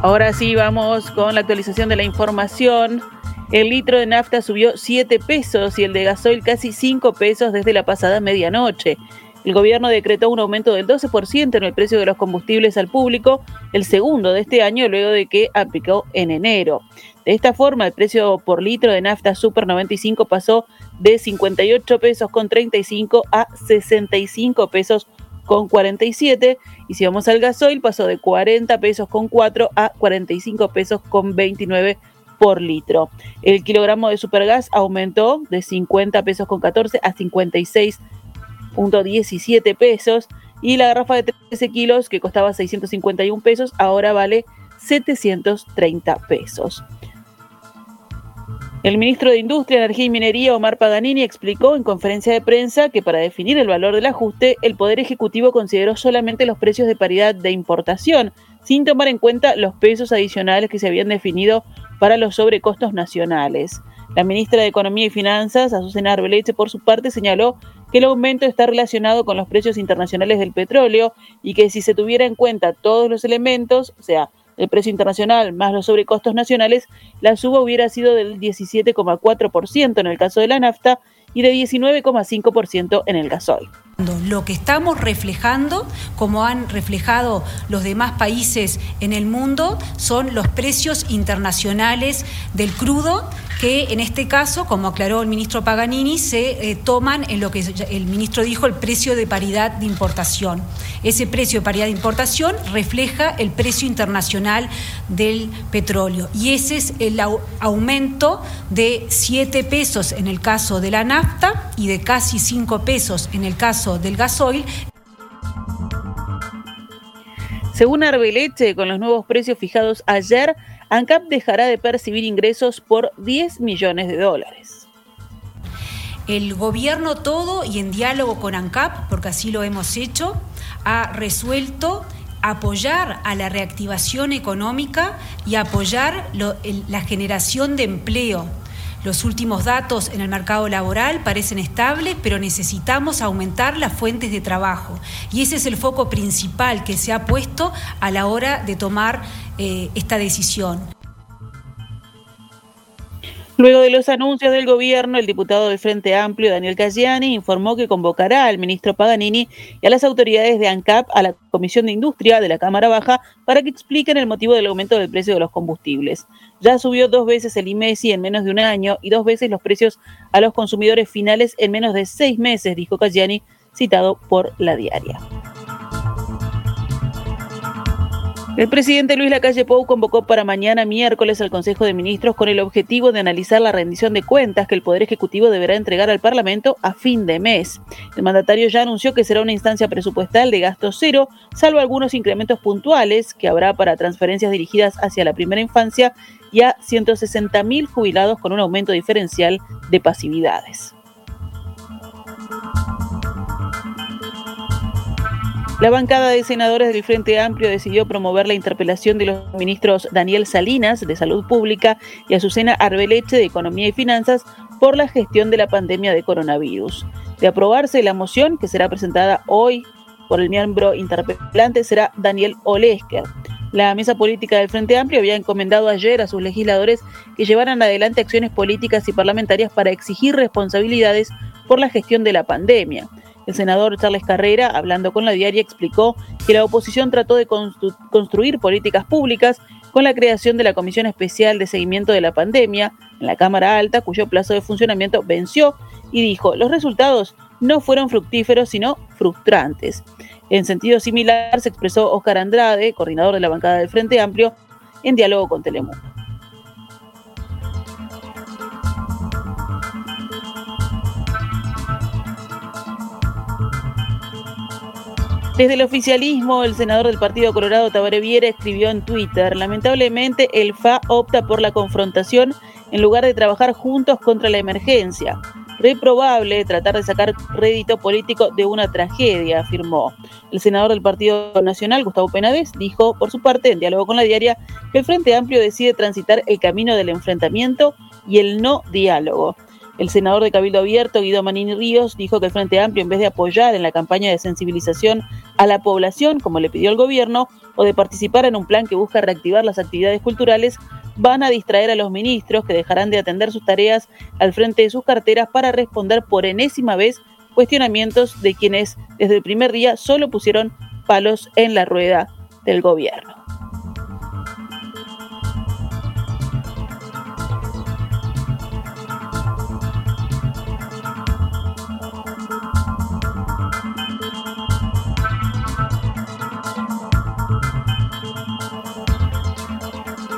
Ahora sí, vamos con la actualización de la información. El litro de nafta subió 7 pesos y el de gasoil casi 5 pesos desde la pasada medianoche. El gobierno decretó un aumento del 12% en el precio de los combustibles al público, el segundo de este año luego de que aplicó en enero. De esta forma, el precio por litro de nafta Super 95 pasó de 58 pesos con 35 a 65 pesos con 47 y si vamos al gasoil pasó de 40 pesos con 4 a 45 pesos con 29 por litro. El kilogramo de supergas aumentó de 50 pesos con 14 a 56.17 pesos y la garrafa de 13 kilos que costaba 651 pesos ahora vale 730 pesos. El ministro de Industria, Energía y Minería, Omar Paganini, explicó en conferencia de prensa que para definir el valor del ajuste, el Poder Ejecutivo consideró solamente los precios de paridad de importación, sin tomar en cuenta los pesos adicionales que se habían definido para los sobrecostos nacionales. La ministra de Economía y Finanzas, Azucena Arbeleche, por su parte, señaló que el aumento está relacionado con los precios internacionales del petróleo y que si se tuviera en cuenta todos los elementos, o sea, el precio internacional más los sobrecostos nacionales, la suba hubiera sido del 17,4% en el caso de la nafta y de 19,5% en el gasoil. Lo que estamos reflejando, como han reflejado los demás países en el mundo, son los precios internacionales del crudo que en este caso, como aclaró el ministro Paganini, se eh, toman en lo que el ministro dijo el precio de paridad de importación. Ese precio de paridad de importación refleja el precio internacional del petróleo y ese es el aumento de 7 pesos en el caso de la nafta y de casi 5 pesos en el caso del gasoil. Según Arbeleche, con los nuevos precios fijados ayer, ANCAP dejará de percibir ingresos por 10 millones de dólares. El gobierno todo y en diálogo con ANCAP, porque así lo hemos hecho, ha resuelto apoyar a la reactivación económica y apoyar la generación de empleo los últimos datos en el mercado laboral parecen estables, pero necesitamos aumentar las fuentes de trabajo. Y ese es el foco principal que se ha puesto a la hora de tomar eh, esta decisión. Luego de los anuncios del gobierno, el diputado del Frente Amplio, Daniel Cayani, informó que convocará al ministro Paganini y a las autoridades de ANCAP a la Comisión de Industria de la Cámara Baja para que expliquen el motivo del aumento del precio de los combustibles. Ya subió dos veces el IMESI en menos de un año y dos veces los precios a los consumidores finales en menos de seis meses, dijo Cayani, citado por la diaria. El presidente Luis Lacalle Pou convocó para mañana miércoles al Consejo de Ministros con el objetivo de analizar la rendición de cuentas que el Poder Ejecutivo deberá entregar al Parlamento a fin de mes. El mandatario ya anunció que será una instancia presupuestal de gasto cero, salvo algunos incrementos puntuales que habrá para transferencias dirigidas hacia la primera infancia y a 160.000 jubilados con un aumento diferencial de pasividades. La bancada de senadores del Frente Amplio decidió promover la interpelación de los ministros Daniel Salinas, de Salud Pública, y Azucena Arbeleche, de Economía y Finanzas, por la gestión de la pandemia de coronavirus. De aprobarse la moción, que será presentada hoy por el miembro interpelante, será Daniel Olesker. La mesa política del Frente Amplio había encomendado ayer a sus legisladores que llevaran adelante acciones políticas y parlamentarias para exigir responsabilidades por la gestión de la pandemia. El senador Charles Carrera, hablando con la diaria, explicó que la oposición trató de construir políticas públicas con la creación de la Comisión Especial de Seguimiento de la Pandemia en la Cámara Alta, cuyo plazo de funcionamiento venció, y dijo, los resultados no fueron fructíferos, sino frustrantes. En sentido similar se expresó Oscar Andrade, coordinador de la bancada del Frente Amplio, en diálogo con Telemundo. Desde el oficialismo, el senador del Partido Colorado, Tabaré Viera, escribió en Twitter, lamentablemente el FA opta por la confrontación en lugar de trabajar juntos contra la emergencia. Reprobable tratar de sacar rédito político de una tragedia, afirmó. El senador del Partido Nacional, Gustavo Penades, dijo, por su parte, en diálogo con la diaria, que el Frente Amplio decide transitar el camino del enfrentamiento y el no diálogo. El senador de Cabildo Abierto, Guido Manini Ríos, dijo que el Frente Amplio, en vez de apoyar en la campaña de sensibilización a la población, como le pidió el gobierno, o de participar en un plan que busca reactivar las actividades culturales, van a distraer a los ministros que dejarán de atender sus tareas al frente de sus carteras para responder por enésima vez cuestionamientos de quienes desde el primer día solo pusieron palos en la rueda del gobierno.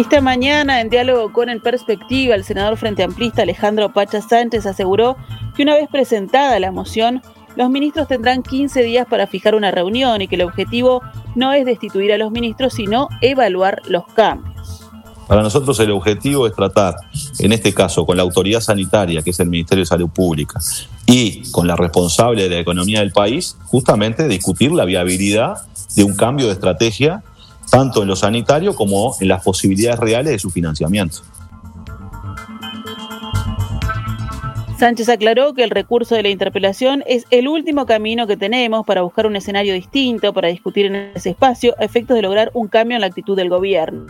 Esta mañana, en diálogo con el Perspectiva, el senador Frente Amplista Alejandro Pacha Sánchez aseguró que una vez presentada la moción, los ministros tendrán 15 días para fijar una reunión y que el objetivo no es destituir a los ministros, sino evaluar los cambios. Para nosotros el objetivo es tratar, en este caso, con la autoridad sanitaria, que es el Ministerio de Salud Pública, y con la responsable de la economía del país, justamente discutir la viabilidad de un cambio de estrategia, tanto en lo sanitario como en las posibilidades reales de su financiamiento. Sánchez aclaró que el recurso de la interpelación es el último camino que tenemos para buscar un escenario distinto, para discutir en ese espacio, a efectos de lograr un cambio en la actitud del gobierno.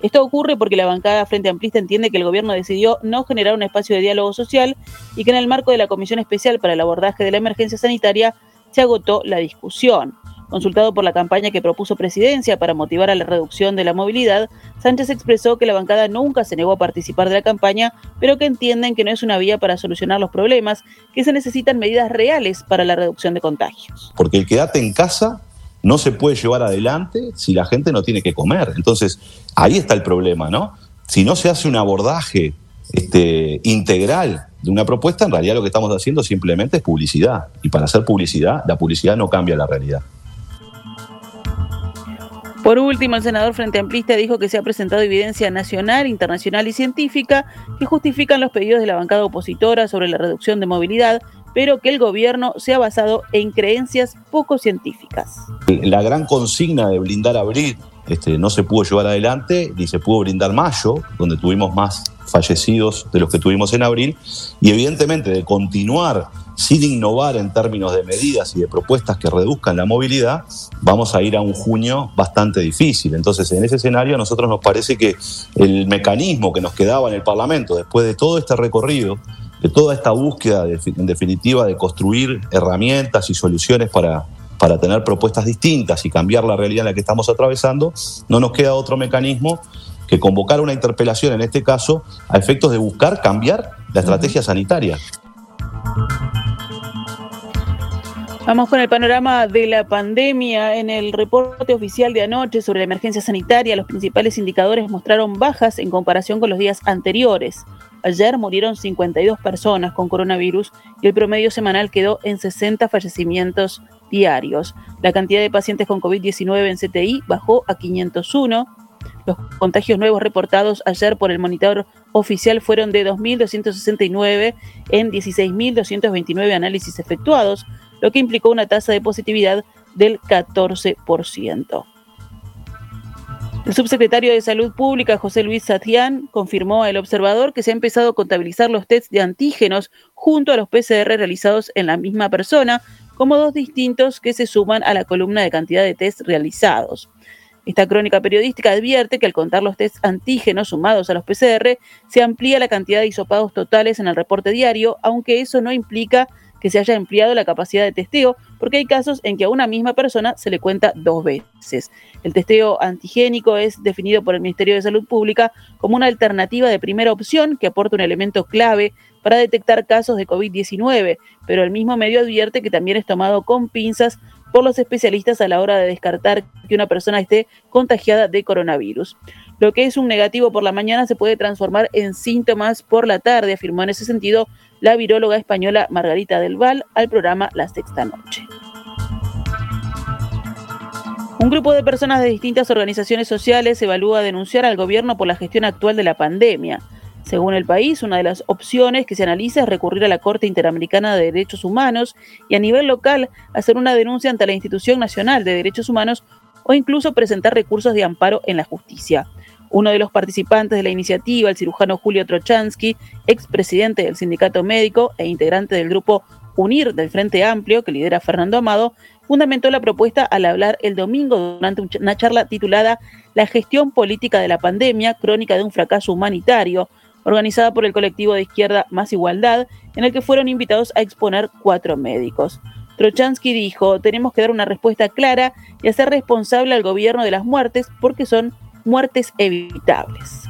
Esto ocurre porque la bancada Frente Amplista entiende que el gobierno decidió no generar un espacio de diálogo social y que en el marco de la Comisión Especial para el Abordaje de la Emergencia Sanitaria se agotó la discusión. Consultado por la campaña que propuso Presidencia para motivar a la reducción de la movilidad, Sánchez expresó que la bancada nunca se negó a participar de la campaña, pero que entienden que no es una vía para solucionar los problemas, que se necesitan medidas reales para la reducción de contagios. Porque el quedate en casa no se puede llevar adelante si la gente no tiene que comer. Entonces, ahí está el problema, ¿no? Si no se hace un abordaje este, integral de una propuesta, en realidad lo que estamos haciendo simplemente es publicidad. Y para hacer publicidad, la publicidad no cambia la realidad. Por último, el senador Frente Amplista dijo que se ha presentado evidencia nacional, internacional y científica que justifican los pedidos de la bancada opositora sobre la reducción de movilidad, pero que el gobierno se ha basado en creencias poco científicas. La gran consigna de blindar abril este, no se pudo llevar adelante, ni se pudo brindar mayo, donde tuvimos más fallecidos de los que tuvimos en abril, y evidentemente de continuar sin innovar en términos de medidas y de propuestas que reduzcan la movilidad, vamos a ir a un junio bastante difícil. Entonces, en ese escenario, a nosotros nos parece que el mecanismo que nos quedaba en el Parlamento, después de todo este recorrido, de toda esta búsqueda, en definitiva, de construir herramientas y soluciones para, para tener propuestas distintas y cambiar la realidad en la que estamos atravesando, no nos queda otro mecanismo que convocar una interpelación, en este caso, a efectos de buscar cambiar la estrategia sanitaria. Vamos con el panorama de la pandemia. En el reporte oficial de anoche sobre la emergencia sanitaria, los principales indicadores mostraron bajas en comparación con los días anteriores. Ayer murieron 52 personas con coronavirus y el promedio semanal quedó en 60 fallecimientos diarios. La cantidad de pacientes con COVID-19 en CTI bajó a 501. Los contagios nuevos reportados ayer por el monitor oficial fueron de 2.269 en 16.229 análisis efectuados, lo que implicó una tasa de positividad del 14%. El subsecretario de Salud Pública, José Luis Satián, confirmó al observador que se ha empezado a contabilizar los tests de antígenos junto a los PCR realizados en la misma persona, como dos distintos que se suman a la columna de cantidad de tests realizados. Esta crónica periodística advierte que al contar los test antígenos sumados a los PCR, se amplía la cantidad de hisopados totales en el reporte diario, aunque eso no implica que se haya empleado la capacidad de testeo, porque hay casos en que a una misma persona se le cuenta dos veces. El testeo antigénico es definido por el Ministerio de Salud Pública como una alternativa de primera opción que aporta un elemento clave para detectar casos de COVID-19, pero el mismo medio advierte que también es tomado con pinzas por los especialistas a la hora de descartar que una persona esté contagiada de coronavirus. Lo que es un negativo por la mañana se puede transformar en síntomas por la tarde, afirmó en ese sentido la viróloga española Margarita del Val al programa La Sexta Noche. Un grupo de personas de distintas organizaciones sociales evalúa denunciar al gobierno por la gestión actual de la pandemia. Según el país, una de las opciones que se analiza es recurrir a la Corte Interamericana de Derechos Humanos y a nivel local hacer una denuncia ante la Institución Nacional de Derechos Humanos o incluso presentar recursos de amparo en la justicia. Uno de los participantes de la iniciativa, el cirujano Julio Trochansky, expresidente del sindicato médico e integrante del grupo UNIR del Frente Amplio, que lidera Fernando Amado, fundamentó la propuesta al hablar el domingo durante una charla titulada La gestión política de la pandemia, crónica de un fracaso humanitario, organizada por el colectivo de izquierda Más Igualdad, en el que fueron invitados a exponer cuatro médicos. Trochansky dijo, tenemos que dar una respuesta clara y hacer responsable al gobierno de las muertes porque son muertes evitables.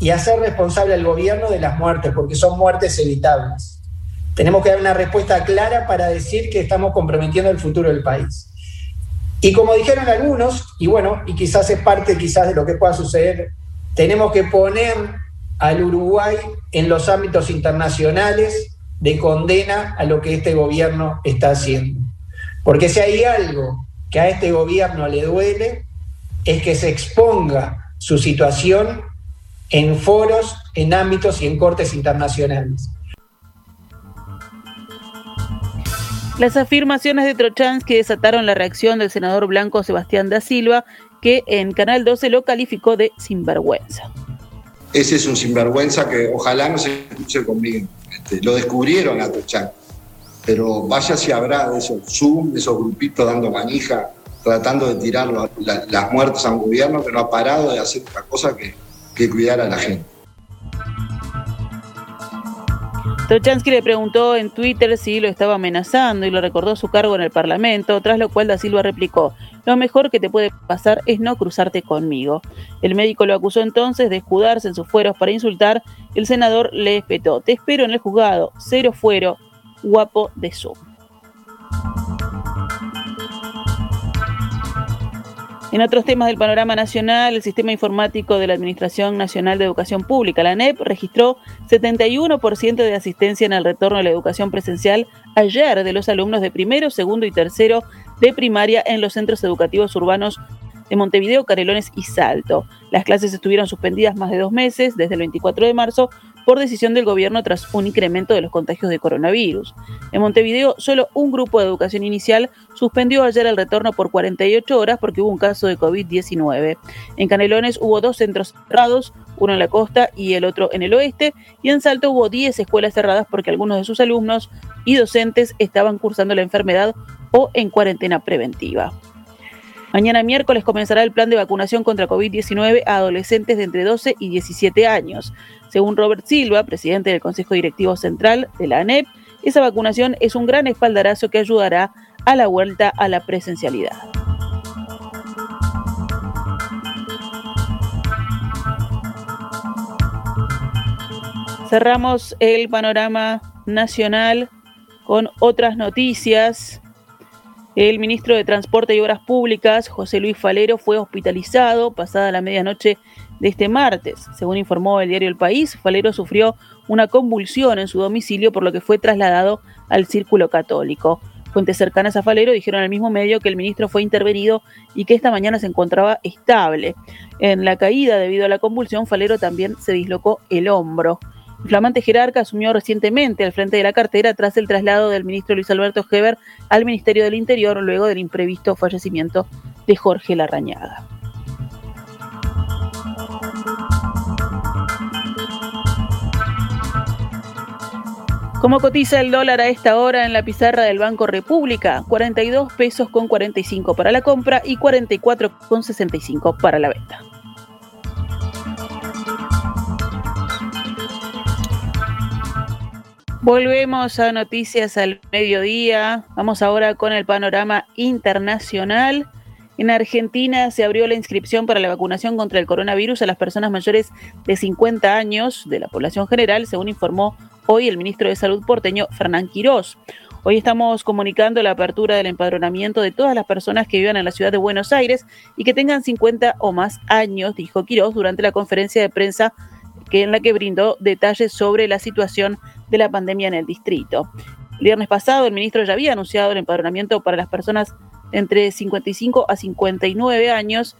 Y hacer responsable al gobierno de las muertes porque son muertes evitables. Tenemos que dar una respuesta clara para decir que estamos comprometiendo el futuro del país. Y como dijeron algunos, y bueno, y quizás es parte quizás de lo que pueda suceder, tenemos que poner al Uruguay en los ámbitos internacionales de condena a lo que este gobierno está haciendo. Porque si hay algo que a este gobierno le duele, es que se exponga su situación en foros, en ámbitos y en cortes internacionales. Las afirmaciones de Trochansky desataron la reacción del senador blanco Sebastián da Silva, que en Canal 12 lo calificó de sinvergüenza. Ese es un sinvergüenza que ojalá no se escuche conmigo. Este, lo descubrieron a Trochansky, pero vaya si habrá de esos Zoom, de esos grupitos dando manija, tratando de tirar las muertes a un gobierno que no ha parado de hacer otra cosa que cuidar a la gente. Tochansky le preguntó en Twitter si lo estaba amenazando y lo recordó su cargo en el Parlamento, tras lo cual Da Silva replicó, lo mejor que te puede pasar es no cruzarte conmigo. El médico lo acusó entonces de escudarse en sus fueros para insultar, el senador le espetó, te espero en el juzgado, cero fuero, guapo de Zoom. En otros temas del panorama nacional, el Sistema Informático de la Administración Nacional de Educación Pública, la ANEP, registró 71% de asistencia en el retorno a la educación presencial ayer de los alumnos de primero, segundo y tercero de primaria en los centros educativos urbanos de Montevideo, Canelones y Salto. Las clases estuvieron suspendidas más de dos meses, desde el 24 de marzo, por decisión del gobierno tras un incremento de los contagios de coronavirus. En Montevideo, solo un grupo de educación inicial suspendió ayer el retorno por 48 horas porque hubo un caso de COVID-19. En Canelones hubo dos centros cerrados, uno en la costa y el otro en el oeste, y en Salto hubo 10 escuelas cerradas porque algunos de sus alumnos y docentes estaban cursando la enfermedad o en cuarentena preventiva. Mañana miércoles comenzará el plan de vacunación contra COVID-19 a adolescentes de entre 12 y 17 años. Según Robert Silva, presidente del Consejo Directivo Central de la ANEP, esa vacunación es un gran espaldarazo que ayudará a la vuelta a la presencialidad. Cerramos el panorama nacional con otras noticias. El ministro de Transporte y Obras Públicas, José Luis Falero, fue hospitalizado pasada la medianoche de este martes. Según informó el diario El País, Falero sufrió una convulsión en su domicilio por lo que fue trasladado al Círculo Católico. Fuentes cercanas a Falero dijeron al mismo medio que el ministro fue intervenido y que esta mañana se encontraba estable. En la caída debido a la convulsión, Falero también se dislocó el hombro. Flamante jerarca asumió recientemente al frente de la cartera tras el traslado del ministro Luis Alberto Heber al Ministerio del Interior luego del imprevisto fallecimiento de Jorge Larrañaga. ¿Cómo cotiza el dólar a esta hora en la pizarra del Banco República? 42 pesos con 45 para la compra y 44 con 65 para la venta. Volvemos a noticias al mediodía. Vamos ahora con el panorama internacional. En Argentina se abrió la inscripción para la vacunación contra el coronavirus a las personas mayores de 50 años de la población general, según informó hoy el ministro de Salud porteño, Fernán Quirós. Hoy estamos comunicando la apertura del empadronamiento de todas las personas que vivan en la ciudad de Buenos Aires y que tengan 50 o más años, dijo Quirós durante la conferencia de prensa que en la que brindó detalles sobre la situación de la pandemia en el distrito. El viernes pasado el ministro ya había anunciado el empadronamiento para las personas entre 55 a 59 años,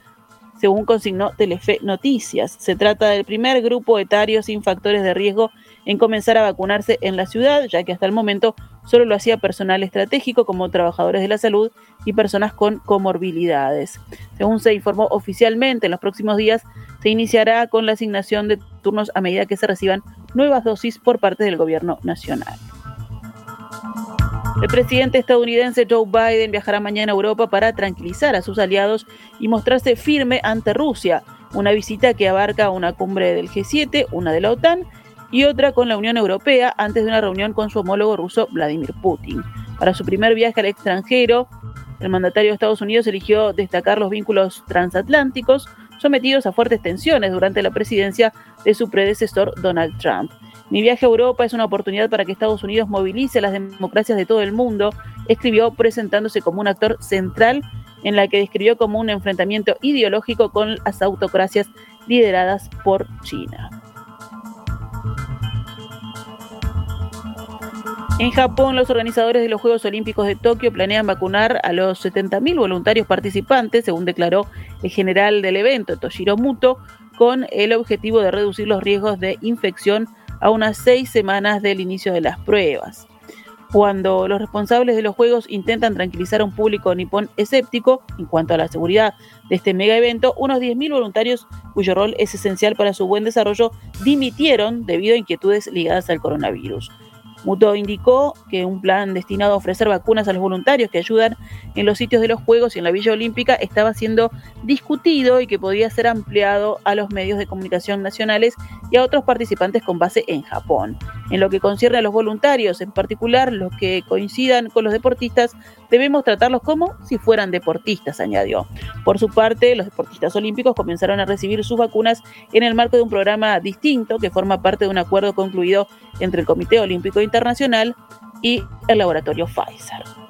según consignó Telefe Noticias. Se trata del primer grupo etario sin factores de riesgo en comenzar a vacunarse en la ciudad, ya que hasta el momento solo lo hacía personal estratégico como trabajadores de la salud y personas con comorbilidades. Según se informó oficialmente, en los próximos días se iniciará con la asignación de turnos a medida que se reciban nuevas dosis por parte del gobierno nacional. El presidente estadounidense Joe Biden viajará mañana a Europa para tranquilizar a sus aliados y mostrarse firme ante Rusia, una visita que abarca una cumbre del G7, una de la OTAN y otra con la Unión Europea antes de una reunión con su homólogo ruso Vladimir Putin. Para su primer viaje al extranjero, el mandatario de Estados Unidos eligió destacar los vínculos transatlánticos sometidos a fuertes tensiones durante la presidencia de su predecesor Donald Trump. Mi viaje a Europa es una oportunidad para que Estados Unidos movilice las democracias de todo el mundo, escribió presentándose como un actor central en la que describió como un enfrentamiento ideológico con las autocracias lideradas por China. En Japón, los organizadores de los Juegos Olímpicos de Tokio planean vacunar a los 70.000 voluntarios participantes, según declaró el general del evento, Toshiro Muto, con el objetivo de reducir los riesgos de infección a unas seis semanas del inicio de las pruebas. Cuando los responsables de los Juegos intentan tranquilizar a un público nipón escéptico en cuanto a la seguridad de este mega evento, unos 10.000 voluntarios, cuyo rol es esencial para su buen desarrollo, dimitieron debido a inquietudes ligadas al coronavirus. Muto indicó que un plan destinado a ofrecer vacunas a los voluntarios que ayudan en los sitios de los Juegos y en la Villa Olímpica estaba siendo discutido y que podía ser ampliado a los medios de comunicación nacionales y a otros participantes con base en Japón. En lo que concierne a los voluntarios, en particular los que coincidan con los deportistas, debemos tratarlos como si fueran deportistas, añadió. Por su parte, los deportistas olímpicos comenzaron a recibir sus vacunas en el marco de un programa distinto que forma parte de un acuerdo concluido entre el Comité Olímpico Internacional y el laboratorio Pfizer.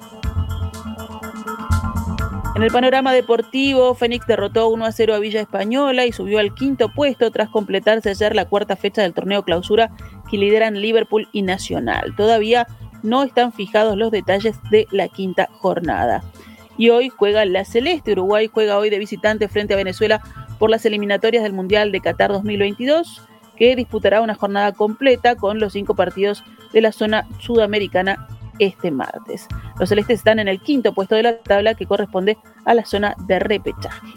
En el panorama deportivo, Fénix derrotó 1 a 0 a Villa Española y subió al quinto puesto tras completarse ayer la cuarta fecha del torneo clausura que lideran Liverpool y Nacional. Todavía no están fijados los detalles de la quinta jornada. Y hoy juega la Celeste. Uruguay juega hoy de visitante frente a Venezuela por las eliminatorias del Mundial de Qatar 2022, que disputará una jornada completa con los cinco partidos de la zona sudamericana este martes. Los celestes están en el quinto puesto de la tabla que corresponde a la zona de repechaje.